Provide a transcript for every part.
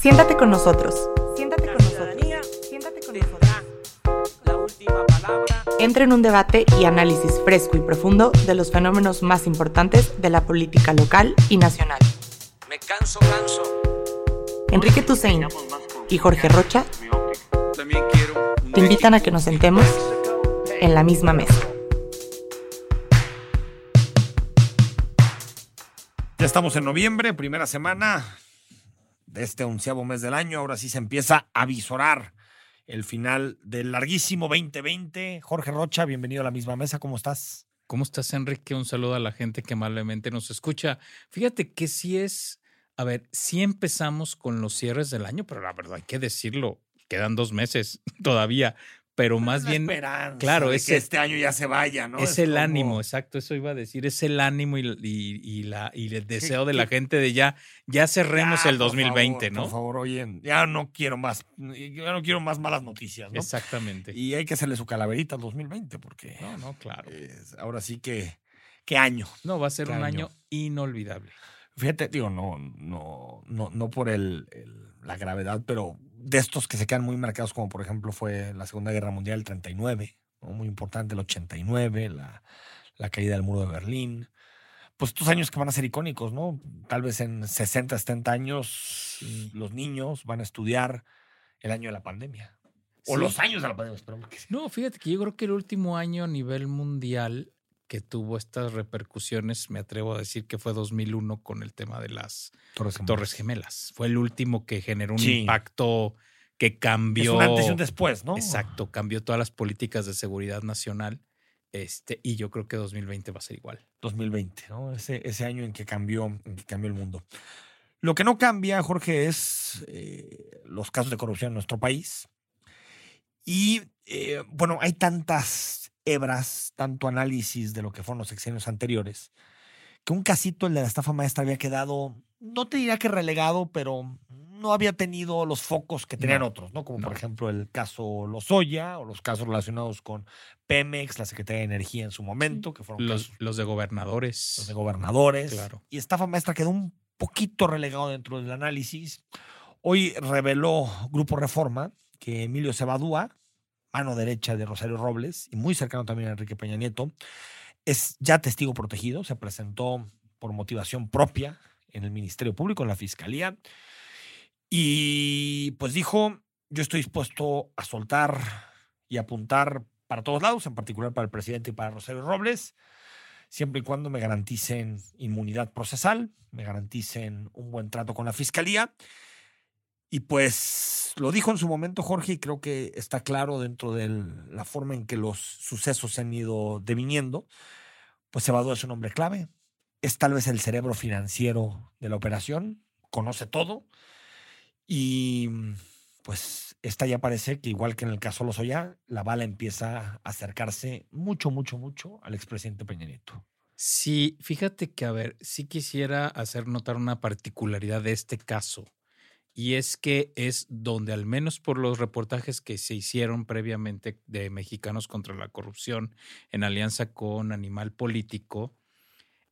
Siéntate con nosotros. Siéntate con nosotros. Siéntate con nosotros. La última palabra. Entra en un debate y análisis fresco y profundo de los fenómenos más importantes de la política local y nacional. Me canso, canso. Enrique Tusein y Jorge Rocha te invitan a que nos sentemos en la misma mesa. Ya estamos en noviembre, primera semana de este onceavo mes del año. Ahora sí se empieza a visorar el final del larguísimo 2020. Jorge Rocha, bienvenido a la misma mesa. ¿Cómo estás? ¿Cómo estás, Enrique? Un saludo a la gente que amablemente nos escucha. Fíjate que sí es, a ver, sí empezamos con los cierres del año, pero la verdad hay que decirlo, quedan dos meses todavía, pero más Una bien, claro, es que este año ya se vaya, ¿no? es el como- ánimo, exacto, eso iba a decir, es el ánimo y, y- y la, y el deseo de qué- la gente de ya, ya cerremos Ya, el por 2020, favor, ¿no? Por favor, oye, ya no quiero más, ya no quiero más malas noticias, ¿no? Exactamente. Y hay que hacerle su calaverita al 2020 porque No, no, claro. es- ahora sí que, qué año. No, va a ser un año. año inolvidable. Fíjate, digo, no, no, no, no por el, el- la gravedad, pero de estos que se quedan muy marcados, como por ejemplo fue la Segunda Guerra Mundial, el 39, ¿no? muy importante, el 89, la, la caída del muro de Berlín. Pues estos años que van a ser icónicos, ¿no? Tal vez en 60, 70 años los niños van a estudiar el año de la pandemia. O Sí. los años de la pandemia, esperemos que sí. No, fíjate que yo creo que el último año a nivel mundial que tuvo estas repercusiones, me atrevo a decir que fue 2001 con el tema de las Torres Gemelas. Torres Gemelas. Fue el último que generó un Sí. impacto que Es cambió. un antes y un después, ¿no? Exacto, cambió todas las políticas de seguridad nacional. Este, y yo creo que 2020va a ser igual. 2020, ¿no? Ese, ese año en que cambió, en que cambió el mundo. Lo que no cambia, Jorge, es eh, los casos de corrupción en nuestro país. Y eh, bueno, hay tantas hebras, tanto análisis de lo que fueron los sexenios anteriores, que un casito, el de la estafa maestra, había quedado, no te diría que relegado, pero no había tenido los focos que tenían No, otros, ¿no? Como no. por ejemplo el caso Lozoya o los casos relacionados con Pemex, la Secretaría de Energía en su momento, que fueron Los, casos los de gobernadores. los de gobernadores. Claro. Y estafa maestra quedó un poquito relegado dentro del análisis. Hoy reveló Grupo Reforma que Emilio Cebadúa, mano derecha de Rosario Robles y muy cercano también a Enrique Peña Nieto, es ya testigo protegido. Se presentó por motivación propia en el Ministerio Público, en la Fiscalía. Y pues dijo, yo estoy dispuesto a soltar y apuntar para todos lados, en particular para el presidente y para Rosario Robles siempre y cuando me garanticen inmunidad procesal, me garanticen un buen trato con la fiscalía. Y pues lo dijo en su momento Jorge y creo que está claro dentro de la forma en que los sucesos se han ido deviniendo. Pues Cebadú es un hombre clave, es tal vez el cerebro financiero de la operación, conoce todo y pues esta ya parece que igual que en el caso Lozoya, la bala empieza a acercarse mucho, mucho, mucho al expresidente Peña Nieto. Sí, fíjate que, a ver, sí quisiera hacer notar una particularidad de este caso. Y es que es donde, al menos por los reportajes que se hicieron previamente de Mexicanos contra la Corrupción en alianza con Animal Político,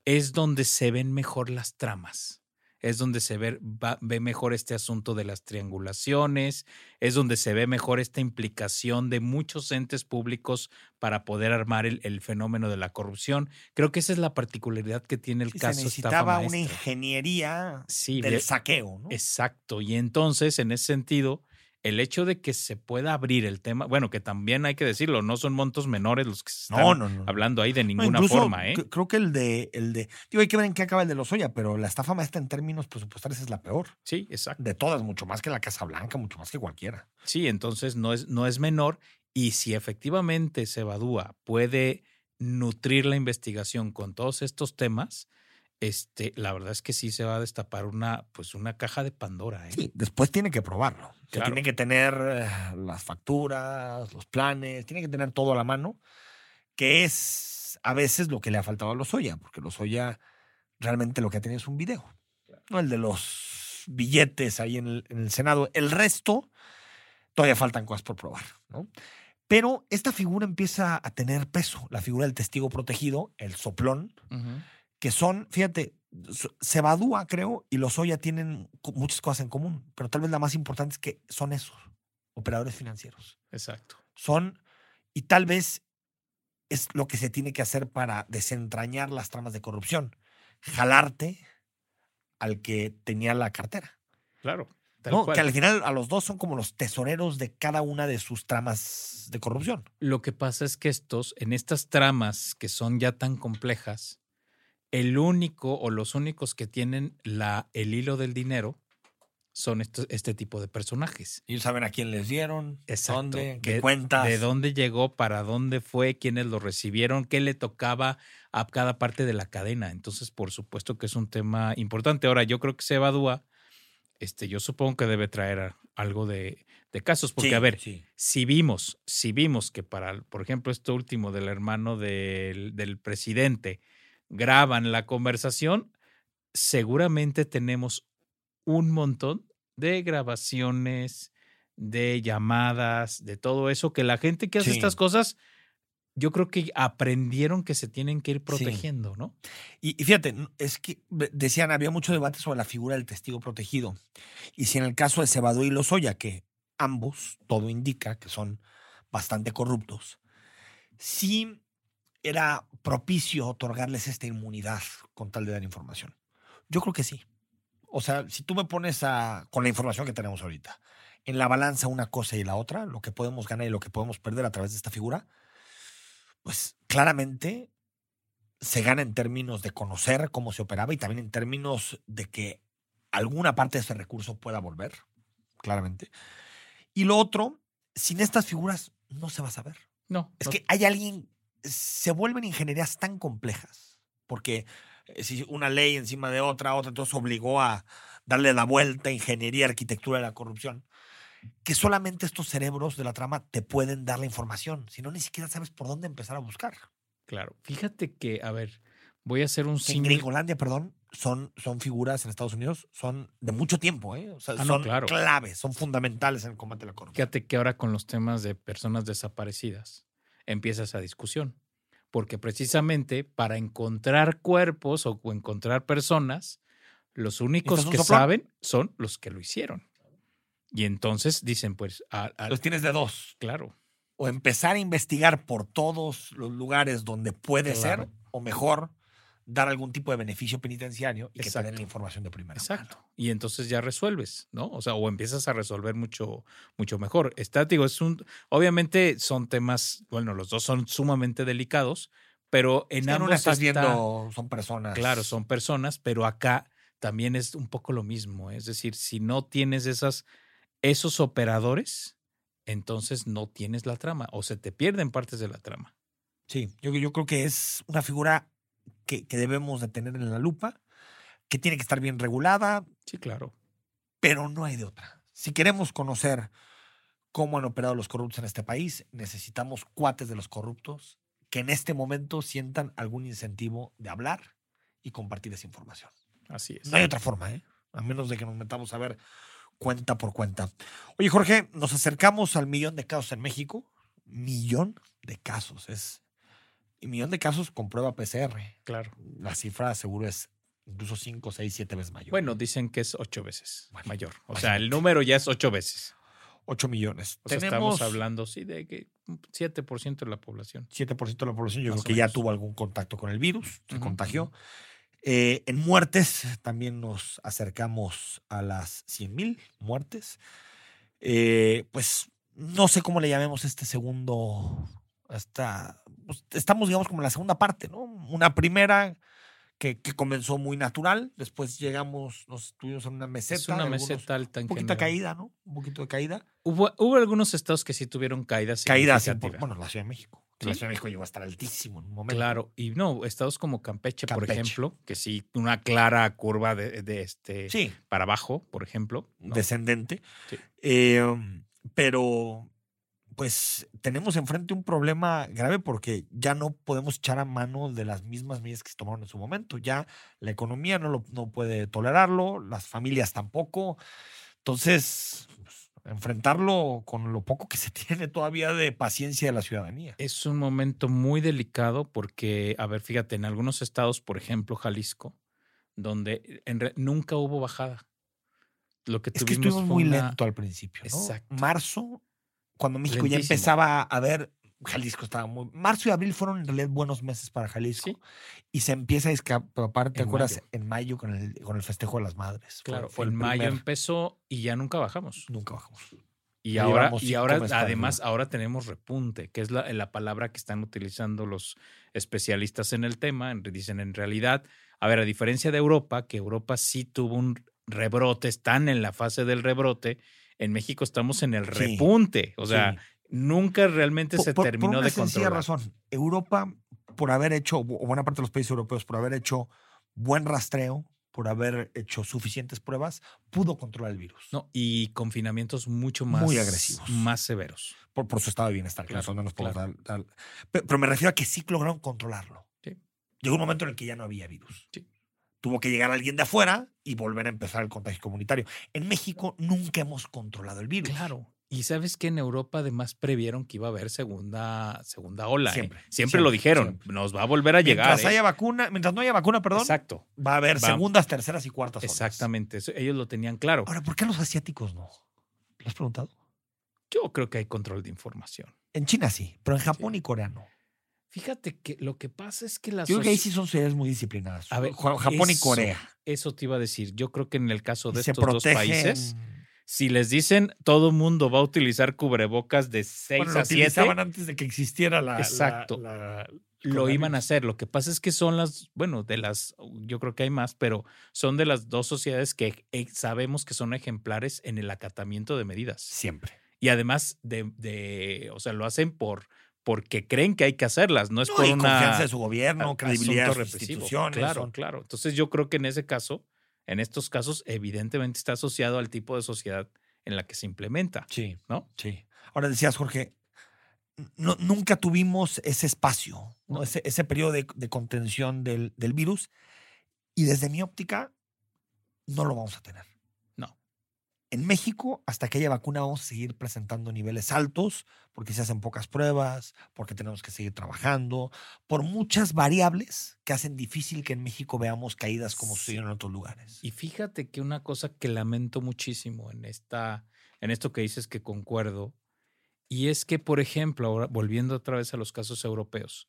es donde se ven mejor las tramas. Es donde se ve, va- ve mejor este asunto de las triangulaciones, es donde se ve mejor esta implicación de muchos entes públicos para poder armar el, el fenómeno de la corrupción. Creo que esa es la particularidad que tiene el Sí, caso. se necesitaba una ingeniería Sí, del de- saqueo, ¿no? Exacto. Y entonces, en ese sentido, el hecho de que se pueda abrir el tema, bueno, que también hay que decirlo, no son montos menores los que se están No, no, no. hablando ahí de ninguna incluso forma, ¿eh? cre- Creo que el de, el de. Digo, hay que ver en qué acaba el de Lozoya, pero la estafa maestra en términos presupuestarios es la peor. Sí, exacto. De todas, mucho más que la Casa Blanca, mucho más que cualquiera. Sí, entonces no es, no es menor. Y si efectivamente se evadúa, puede nutrir la investigación con todos estos temas, este, la verdad es que sí se va a destapar una, pues una caja de Pandora, ¿eh? Sí, después tiene que probarlo. Claro. tiene que tener eh, las facturas, los planes, tiene que tener todo a la mano, que es a veces lo que le ha faltado a Lozoya, porque Lozoya realmente lo que ha tenido es un video, no el de los billetes ahí en el, en el Senado. El resto, todavía faltan cosas por probar, ¿no? Pero esta figura empieza a tener peso, la figura del testigo protegido, el soplón. Que son, fíjate, Cebadúa, creo, y Lozoya tienen co- muchas cosas en común, pero tal vez la más importante es que son esos, operadores financieros. Exacto. Son, y tal vez es lo que se tiene que hacer para desentrañar las tramas de corrupción, jalarte al que tenía la cartera. Claro. Que al final a los dos son como los tesoreros de cada una de sus tramas de corrupción. Lo que pasa es que estos, en estas tramas que son ya tan complejas, el único o los únicos que tienen la, el hilo del dinero son estos- este tipo de personajes. Ellos saben a quién les dieron, Exacto. dónde, qué de, cuentas. de dónde llegó, para dónde fue, quiénes lo recibieron, qué le tocaba a cada parte de la cadena. Entonces, por supuesto que es un tema importante. Ahora, yo creo que Sebadúa, este, yo supongo que debe traer algo de, de casos, porque Sí, a ver, sí. si vimos, si vimos que para, por ejemplo, esto último del hermano del, del presidente graban la conversación, seguramente tenemos un montón de grabaciones, de llamadas, de todo eso, que la gente que hace Sí. estas cosas, yo creo que aprendieron que se tienen que ir Sí. protegiendo, ¿no? Y, y fíjate, es que decían, había mucho debate sobre la figura del testigo protegido. Y si en el caso de Cebadú y Lozoya, que ambos, todo indica que son bastante corruptos, sí era propicio otorgarles esta inmunidad con tal de dar información. Yo creo que sí. O sea, si tú me pones a, con la información que tenemos ahorita, en la balanza una cosa y la otra, lo que podemos ganar y lo que podemos perder a través de esta figura, pues claramente se gana en términos de conocer cómo se operaba y también en términos de que alguna parte de ese recurso pueda volver, claramente. Y lo otro, sin estas figuras no se va a saber. No, Es no- que hay alguien, se vuelven ingenierías tan complejas, porque eh, si una ley encima de otra, otra, entonces obligó a darle la vuelta a ingeniería, arquitectura de la corrupción, que solamente estos cerebros de la trama te pueden dar la información, si no ni siquiera sabes por dónde empezar a buscar. claro. Fíjate que, a ver, voy a hacer un en. Gringolandia, perdón, son, son figuras en Estados Unidos, son de mucho tiempo, ¿eh? O sea, Ah, no, son claro. claves, son fundamentales en el combate a la corrupción. Fíjate que ahora con los temas de personas desaparecidas empieza esa discusión. Porque precisamente para encontrar cuerpos o encontrar personas, los únicos que soplón? saben son los que lo hicieron. Y entonces dicen, pues, a- a- Los tienes de dos. claro, O empezar a investigar por todos los lugares donde puede Claro. ser, o mejor, dar algún tipo de beneficio penitenciario y que te den Exacto. la información de primera exacto. mano. Y entonces ya resuelves, ¿no? O sea, o empiezas a resolver mucho, mucho mejor. Está, digo, es un, obviamente son temas, bueno, los dos son sumamente delicados, pero en Sí, ambos una estás está- viendo, son personas. Claro, son personas, pero acá también es un poco lo mismo. Es decir, si no tienes esas, esos operadores, entonces no tienes la trama o se te pierden partes de la trama. Sí, yo, yo creo que es una figura que, que debemos de tener en la lupa, que tiene que estar bien regulada, Sí, claro. pero no hay de otra. Si queremos conocer cómo han operado los corruptos en este país, necesitamos cuates de los corruptos que en este momento sientan algún incentivo de hablar y compartir esa información. Así es. No hay otra forma, ¿eh? A menos de que nos metamos a ver cuenta por cuenta. Oye, Jorge, nos acercamos al millón de casos en México. Millón de casos. Es. Y millón de casos con prueba PCR. Claro. La cifra seguro es incluso 5, 6, 7 veces mayor. Bueno, dicen que es ocho veces Bueno, mayor. O sea, el número ya es ocho veces. 8 millones. O sea, estamos hablando, sí, de que un 7% de la población. 7% de la población, yo Más creo que ya tuvo algún contacto con el virus, se contagió. Eh, en muertes también nos acercamos a las 100 mil muertes. Eh, pues no sé cómo le llamemos este segundo, hasta, pues, estamos digamos como en la segunda parte, ¿no? Una primera que, que comenzó muy natural, después llegamos, nos estuvimos en una meseta. Es una algunos- meseta alta en Un poquito de caída, ¿no? Un poquito de caída. Hubo, hubo algunos estados que sí tuvieron caídas Caída, sí, significativas. por- bueno, la Ciudad de México. La. Ciudad de México llegó a estar altísimo en un momento. Claro, y no, estados como Campeche, por ejemplo, que sí, una clara curva de, de este Sí, para abajo, por ejemplo. ¿no? descendente. Sí. Eh, pero, pues, tenemos enfrente un problema grave porque ya no podemos echar a mano de las mismas medidas que se tomaron en su momento. Ya la economía no, lo, no puede tolerarlo, las familias tampoco. Entonces, pues, enfrentarlo con lo poco que se tiene todavía de paciencia de la ciudadanía. Es un momento muy delicado porque, a ver, fíjate, en algunos estados, por ejemplo, Jalisco, donde en nunca hubo bajada. Lo que Es que tuvimos muy una- lento al principio. ¿no? Exacto. Marzo, cuando México ya empezaba a ver, Jalisco estaba muy. Marzo y abril fueron en realidad buenos meses para Jalisco. Sí. Y se empieza a escapar, ¿te En acuerdas? mayo. En mayo con el, con el festejo de las madres. Claro, fue en el mayo primer- empezó y ya nunca bajamos. Nunca bajamos. Y ahora, y ahora además, ahora tenemos repunte, que es la, la palabra que están utilizando los especialistas en el tema. en- Dicen, en realidad, a ver, a diferencia de Europa, que Europa sí tuvo un rebrote, están en la fase del rebrote, en México estamos en el repunte. O sea, Sí. nunca realmente Por- se por- por terminó una de sencilla controlar. razón. Europa, por haber hecho, o buena parte de los países europeos, por haber hecho buen rastreo, por haber hecho suficientes pruebas, pudo controlar el virus. No, y confinamientos mucho más Muy agresivos. más severos. Por, por su estado de bienestar, Claro, nosotros no nos podemos claro. dar- dar- Pero, pero me refiero a que sí lograron controlarlo. Sí. Llegó un momento en el que ya no había virus. Sí. Tuvo que llegar alguien de afuera y volver a empezar el contagio comunitario. En México nunca hemos controlado el virus. Claro. Y sabes que en Europa además previeron que iba a haber segunda, segunda ola. ¿eh? Siempre, Siempre, siempre, lo dijeron. siempre. Nos va a volver a llegar. Mientras ¿eh? haya vacuna, mientras no haya vacuna, perdón, Exacto. va a haber Va- segundas, terceras y cuartas olas. Exactamente. eso- ellos lo tenían claro. Ahora, ¿por qué los asiáticos no? ¿Lo has preguntado? Yo creo que hay control de información. En China sí, pero en Japón Sí. y Corea no. Fíjate que lo que pasa es que las Yo creo que ahí sí son ciudades muy disciplinadas. A ver, Ja- Japón y Corea. Eso te iba a decir. Yo creo que en el caso de se estos dos países, si les dicen todo mundo va a utilizar cubrebocas de 6 Bueno, lo a 7, utilizaban antes de que existiera la. la- Exacto. la- lo iban a hacer. Lo que pasa es que son las, bueno, de las, yo creo que hay más, pero son de las dos sociedades que eh, sabemos que son ejemplares en el acatamiento de medidas. Siempre. Y además de, de o sea, lo hacen por porque creen que hay que hacerlas, no es No, por y una confianza de su gobierno, credibilidad de sus instituciones. Claro, claro. Entonces yo creo que en ese caso, en estos casos, evidentemente está asociado al tipo de sociedad en la que se implementa, Sí, ¿no? sí. Ahora decías, Jorge, no- nunca tuvimos ese espacio, ese, ese periodo de, de contención del, del virus. Y desde mi óptica, no lo vamos a tener. En México, hasta que haya vacuna, vamos a seguir presentando niveles altos, porque se hacen pocas pruebas, porque tenemos que seguir trabajando, por muchas variables que hacen difícil que en México veamos caídas como Sí. en otros lugares. Y fíjate que una cosa que lamento muchísimo en esta, en esto que dices que concuerdo, y es que, por ejemplo, ahora volviendo otra vez a los casos europeos,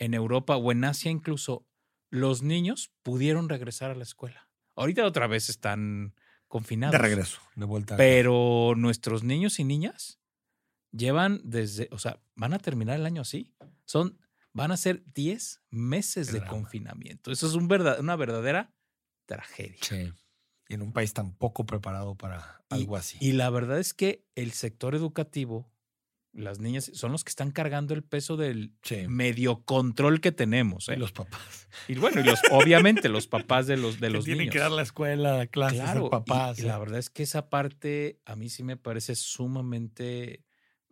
en Europa o en Asia incluso, los niños pudieron regresar a la escuela. Ahorita otra vez están confinados. de regreso, de vuelta. Pero nuestros niños y niñas llevan desde, o sea, van a terminar el año así. Son, van a ser 10 meses Qué de drama. confinamiento. Eso es un verdad, una verdadera tragedia. Sí. Y en un país tan poco preparado para Y- algo así. Y la verdad es que el sector educativo, las niñas, son los que están cargando el peso del Sí. medio control que tenemos. Y ¿eh? los papás. Y bueno, y los, obviamente los papás de los, de Que los tienen niños. que dar la escuela, clases, Claro, y- papás. y, la verdad es que esa parte a mí sí me parece sumamente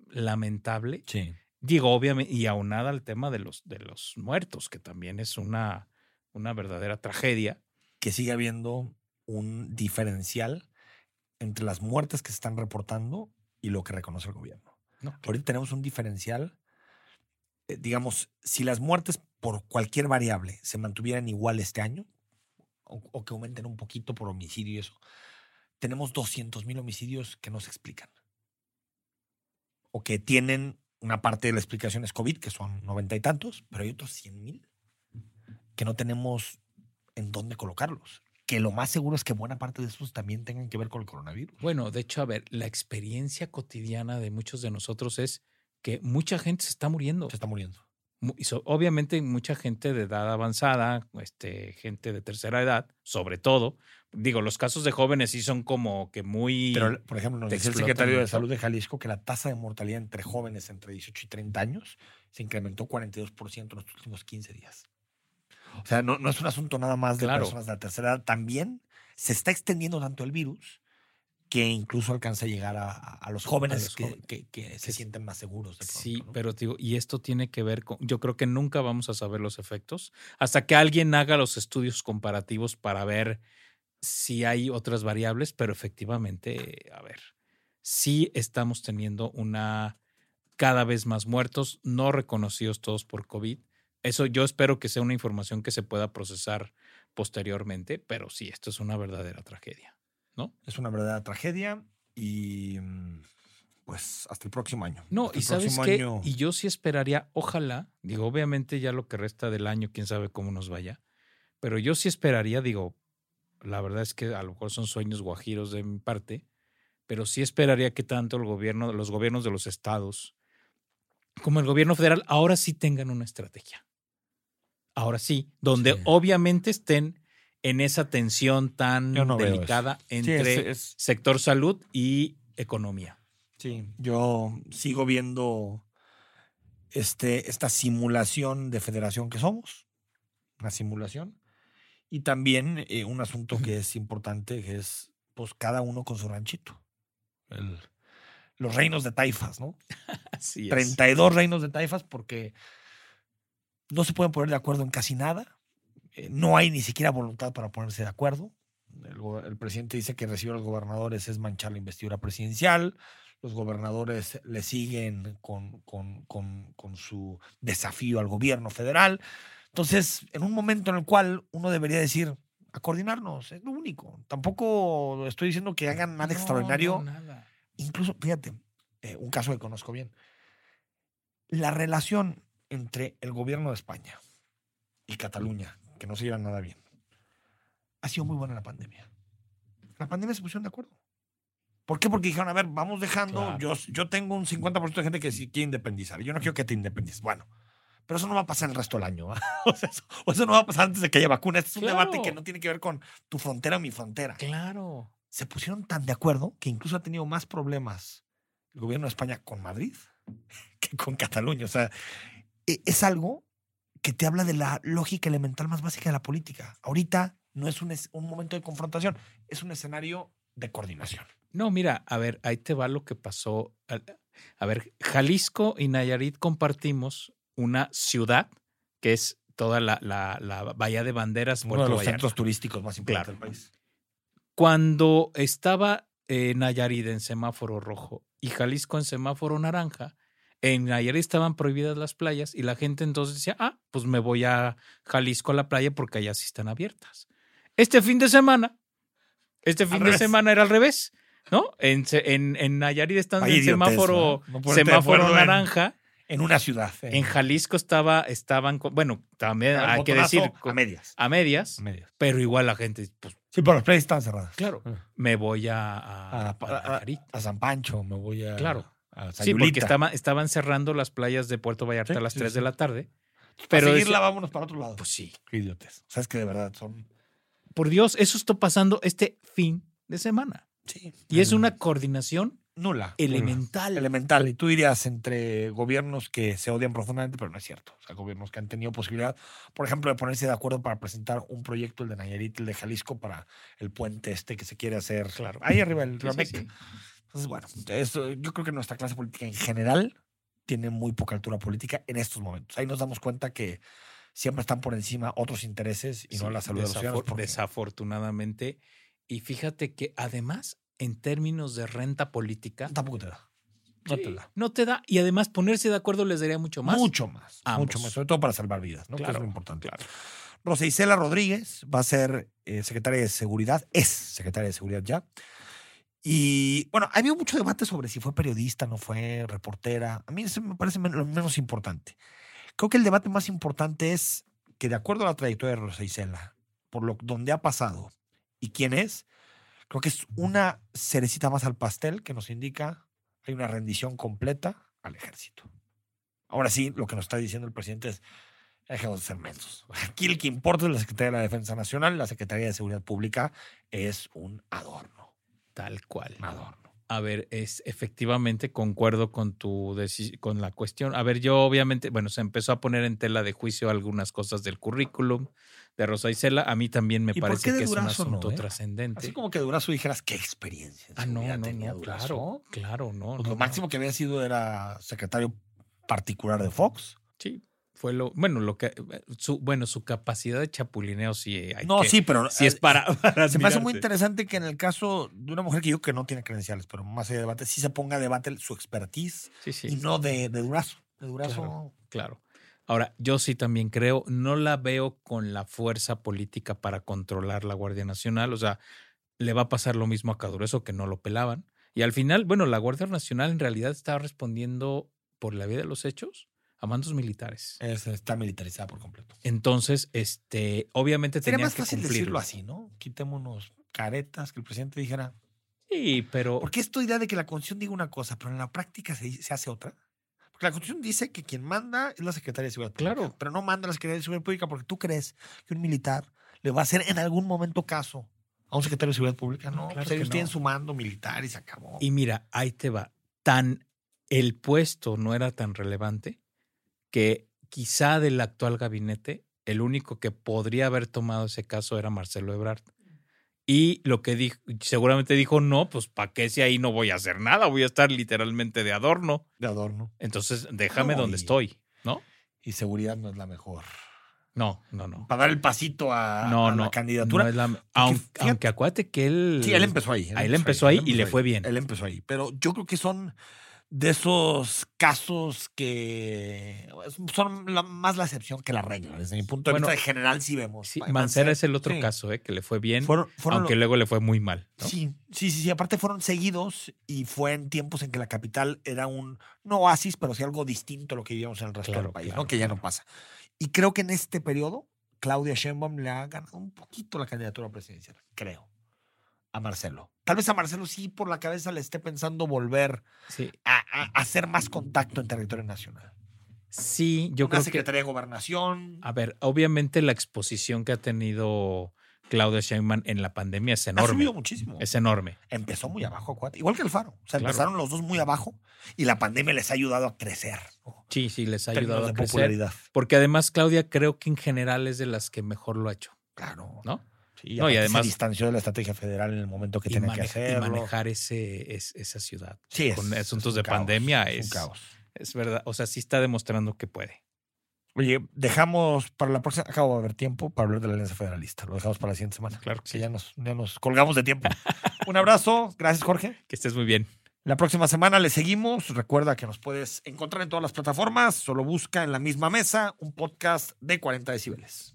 lamentable. Sí. Digo, obviamente, y aunada al tema de los, de los muertos, que también es una, una verdadera tragedia. Que sigue habiendo un diferencial entre las muertes que se están reportando y lo que reconoce el gobierno. ¿No? Ahorita tenemos un diferencial. eh, digamos, si las muertes por cualquier variable se mantuvieran igual este año, o, o que aumenten un poquito por homicidio y eso, tenemos 200 mil homicidios que no se explican. O que tienen una parte de la explicación es COVID, que son noventa y tantos, pero hay otros 100 mil que no tenemos en dónde colocarlos. Que lo más seguro es que buena parte de esos también tengan que ver con el coronavirus. Bueno, de hecho, a ver, la experiencia cotidiana de muchos de nosotros es que mucha gente se está muriendo. Se está muriendo. Mu- y so- obviamente mucha gente de edad avanzada, este, gente de tercera edad, sobre todo. Digo, los casos de jóvenes sí son como que muy... Pero, por ejemplo, nos decía el secretario de. Salud de Jalisco que la tasa de mortalidad entre jóvenes entre 18 y 30 años se incrementó 42% en los últimos 15 días. O sea, no, no es un asunto nada más de Claro. personas de la tercera edad. También se está extendiendo tanto el virus que incluso alcanza a llegar a, a los jóvenes, los que, jóvenes. que- que se sienten más seguros. De pronto, Sí, ¿no? pero digo, y esto tiene que ver con, yo creo que nunca vamos a saber los efectos hasta que alguien haga los estudios comparativos para ver si hay otras variables, pero efectivamente, a ver, sí estamos teniendo una cada vez más muertos, no reconocidos todos por COVID. Eso yo espero que sea una información que se pueda procesar posteriormente, pero sí, esto es una verdadera tragedia, ¿no? Es una verdadera tragedia y mm, pues hasta el próximo año. No, Hasta y sabes qué, año- y yo sí esperaría, ojalá, digo, obviamente ya lo que resta del año, quién sabe cómo nos vaya, pero yo sí esperaría, digo, la verdad es que a lo mejor son sueños guajiros de mi parte, pero sí esperaría que tanto el gobierno, los gobiernos de los estados, como el gobierno federal, ahora sí tengan una estrategia. Ahora sí, donde Sí. obviamente estén en esa tensión tan no delicada Sí, entre es- es- sector salud y economía. Sí, yo sigo viendo este, esta simulación de federación que somos, una simulación, y también eh, un asunto que es importante, que es pues cada uno con su ranchito. El- los reinos de taifas, ¿no? Así es. 32 reinos de taifas porque no se pueden poner de acuerdo en casi nada. Eh, no hay ni siquiera voluntad para ponerse de acuerdo. El, presidente dice que recibir a los gobernadores es manchar la investidura presidencial. Los gobernadores le siguen con, con- con- con su desafío al gobierno federal. Entonces, en un momento en el cual uno debería decir, a coordinarnos, es lo único. Tampoco estoy diciendo que hagan nada No, extraordinario no, nada. incluso, fíjate, eh, un caso que conozco bien. La relación entre el gobierno de España y Cataluña, que no se llevan nada bien, ha sido muy buena en la pandemia. La pandemia se pusieron de acuerdo. ¿Por qué? Porque dijeron, a ver, vamos dejando, Claro. yo, yo tengo un 50% de gente que sí quiere independizar. Yo no quiero que te independices. Bueno, pero eso no va a pasar el resto del año. ¿va? O, sea, eso, o eso no va a pasar antes de que haya vacuna. Este es un debate que no tiene que ver con tu frontera o mi frontera Claro. se pusieron tan de acuerdo que incluso ha tenido más problemas el gobierno de España con Madrid que con Cataluña. O sea, es algo que te habla de la lógica elemental más básica de la política. Ahorita no es un, es- un momento de confrontación, es un escenario de coordinación. No, mira, a ver, ahí te va lo que pasó. A- ver, Jalisco y Nayarit compartimos una ciudad que es toda la, la- la Bahía de Banderas, Uno de los Vallarta. centros turísticos más importantes Claro. del país. Cuando estaba eh, Nayarit en semáforo rojo y Jalisco en semáforo naranja, en Nayarit estaban prohibidas las playas y la gente entonces decía, ah, pues me voy a Jalisco a la playa porque allá sí están abiertas. Este fin de semana, este fin de revés. semana era al revés, ¿no? En, en, en Nayarit están en idiotez, semáforo, semáforo en- naranja. En una ciudad. En Jalisco estaba, estaban, bueno, también hay que decir, a medias. a medias, A medias. pero igual la gente, pues Sí, pero las playas están cerradas. claro, Ah. me voy a, a- A, a a- Nayarit. a San Pancho, me voy a. Claro. A Sí, porque estaba- estaban cerrando las playas de Puerto Vallarta Sí, a las sí, 3 sí. de la tarde. Para Pero seguirla, decía- vámonos para otro lado. Pues sí. Qué idiotes. O sea, es que de verdad son. Por Dios, eso está pasando este fin de semana. Sí. Y es una coordinación nula. elemental. nula. Elemental. Y tú dirías entre gobiernos que se odian profundamente, pero no es cierto. O sea, gobiernos que han tenido posibilidad, por ejemplo, de ponerse de acuerdo para presentar un proyecto, el de Nayarit, el de Jalisco, para el puente este que se quiere hacer. Claro. Ahí arriba, el Sí, sí. Entonces, bueno, eso, yo creo que nuestra clase política en general tiene muy poca altura política en estos momentos. Ahí nos damos cuenta que siempre están por encima otros intereses y no la salud de los ciudadanos. porque- Desafortunadamente. Y fíjate que además, en términos de renta política, Tampoco te da. No sí, te da. no te da. Y además, ponerse de acuerdo les daría mucho más. Mucho más. Mucho más. Sobre todo para salvar vidas, ¿no? que es Claro, lo importante. claro. Rosa Isela Rodríguez va a ser eh, secretaria de Seguridad, es secretaria de Seguridad ya. Y bueno, ha habido mucho debate sobre si fue periodista, no fue reportera. A mí eso me parece lo menos importante. Creo que el debate más importante es que de acuerdo a la trayectoria de Rosa Isela, por lo donde ha pasado y quién es, creo que es una cerecita más al pastel que nos indica hay una rendición completa al ejército. Ahora sí, lo que nos está diciendo el presidente es Dejemos de ser mensos. Aquí el que importa es la Secretaría de la Defensa Nacional, la Secretaría de Seguridad Pública es un adorno. Tal cual. Adorno. A ver, es efectivamente concuerdo con tu con la cuestión. A ver, yo obviamente, bueno, se empezó a poner en tela de juicio algunas cosas del currículum de Rosa Isela. A mí también me ¿Y por parece que es un no, asunto eh? trascendente. Así como que Durazo dijeras, qué experiencia. en Ah, no, no, tenía no, Durazo". claro, claro, no. Pues no, lo máximo que había sido era secretario particular de Fox. Sí, fue lo, bueno, lo que, eh, su, bueno, su capacidad de chapulineo sí hay No, que- sí, pero sí es eh, para, para Se me hace muy interesante que en el caso de una mujer que yo que no tiene credenciales, pero más allá de debate, sí se ponga a debate su expertise Sí, sí. y no de, de durazo. De durazo. Claro. Claro. Ahora, yo sí también creo, no la veo con la fuerza política para controlar la Guardia Nacional. O sea, le va a pasar lo mismo a Cadureso que no lo pelaban. Y al final, bueno, la Guardia Nacional en realidad estaba respondiendo por la vía de los hechos a mandos militares. Es- está militarizada por completo. Entonces, este, obviamente Sería más que fácil cumplirlo. decirlo así, ¿no? Quitémonos caretas, que el presidente dijera. Sí, pero Porque esta idea de que la Constitución diga una cosa, pero en la práctica se, se hace otra. Porque la Constitución dice que quien manda es la Secretaría de Seguridad Pública. Claro. Pero no manda la Secretaría de Seguridad Pública porque tú crees que un militar le va a hacer en algún momento caso a un secretario de Seguridad Pública. No, Claro pues ellos no. tienen su mando militar y se acabó. Y mira, ahí te va. Tan el puesto no era tan relevante que quizá del actual gabinete el único que podría haber tomado ese caso era Marcelo Ebrard. Y lo que dijo, seguramente dijo, no, pues ¿para qué si ahí no voy a hacer nada? Voy a estar literalmente de adorno. de adorno. Entonces déjame No, donde y- estoy, ¿no? Y seguridad no es la mejor. No, no, no. Para dar el pasito a, No, a no. la candidatura. no es la- aunque, aunque acuérdate que él. Sí, él empezó ahí. Ahí él empezó ahí y le fue bien. Él empezó ahí. Pero yo creo que son de esos casos que son la- más la excepción que la regla. Desde mi punto de Bueno, vista, en general sí vemos. Sí, Mancera es el otro sí. caso, ¿eh? Que le fue bien, Fueron, fueron aunque luego le fue muy mal. ¿no? Sí, sí, sí, sí. Aparte fueron seguidos y fue en tiempos en que la capital era un, no oasis, pero sí algo distinto a lo que vivíamos en el resto Claro, del país, claro, ¿no? Que ya no pasa. Y creo que en este periodo, Claudia Sheinbaum le ha ganado un poquito la candidatura presidencial, creo, a Marcelo. Tal vez a Marcelo sí por la cabeza le esté pensando volver Sí, a, hacer más contacto en territorio nacional. sí yo Una creo que Secretaría de Gobernación. A ver, obviamente la exposición que ha tenido Claudia Sheinbaum en la pandemia es Ha enorme. subido muchísimo. Es enorme. Empezó muy abajo, igual que el Faro. O sea, Claro. empezaron los dos muy abajo y la pandemia les ha ayudado a crecer. ¿no? Sí, sí, les ha ayudado a de crecer. popularidad. Porque además Claudia creo que en general es de las que mejor lo ha hecho, Claro. ¿no? Sí, No, y además- se distanció de la estrategia federal en el momento que tenía que maneja- y hacerlo. manejar ese, es- esa ciudad. Sí, es- con asuntos un de caos, pandemia es un caos. es verdad. O sea, sí está demostrando que puede. Oye, dejamos para la próxima, acabo de haber tiempo para hablar de la Alianza Federalista. Lo dejamos para la siguiente semana. Claro que que sí. ya nos, ya nos colgamos de tiempo. Un abrazo, gracias Jorge. Que estés muy bien. La próxima semana le seguimos. Recuerda que nos puedes encontrar en todas las plataformas. Solo busca en la misma mesa un podcast de 40 decibeles.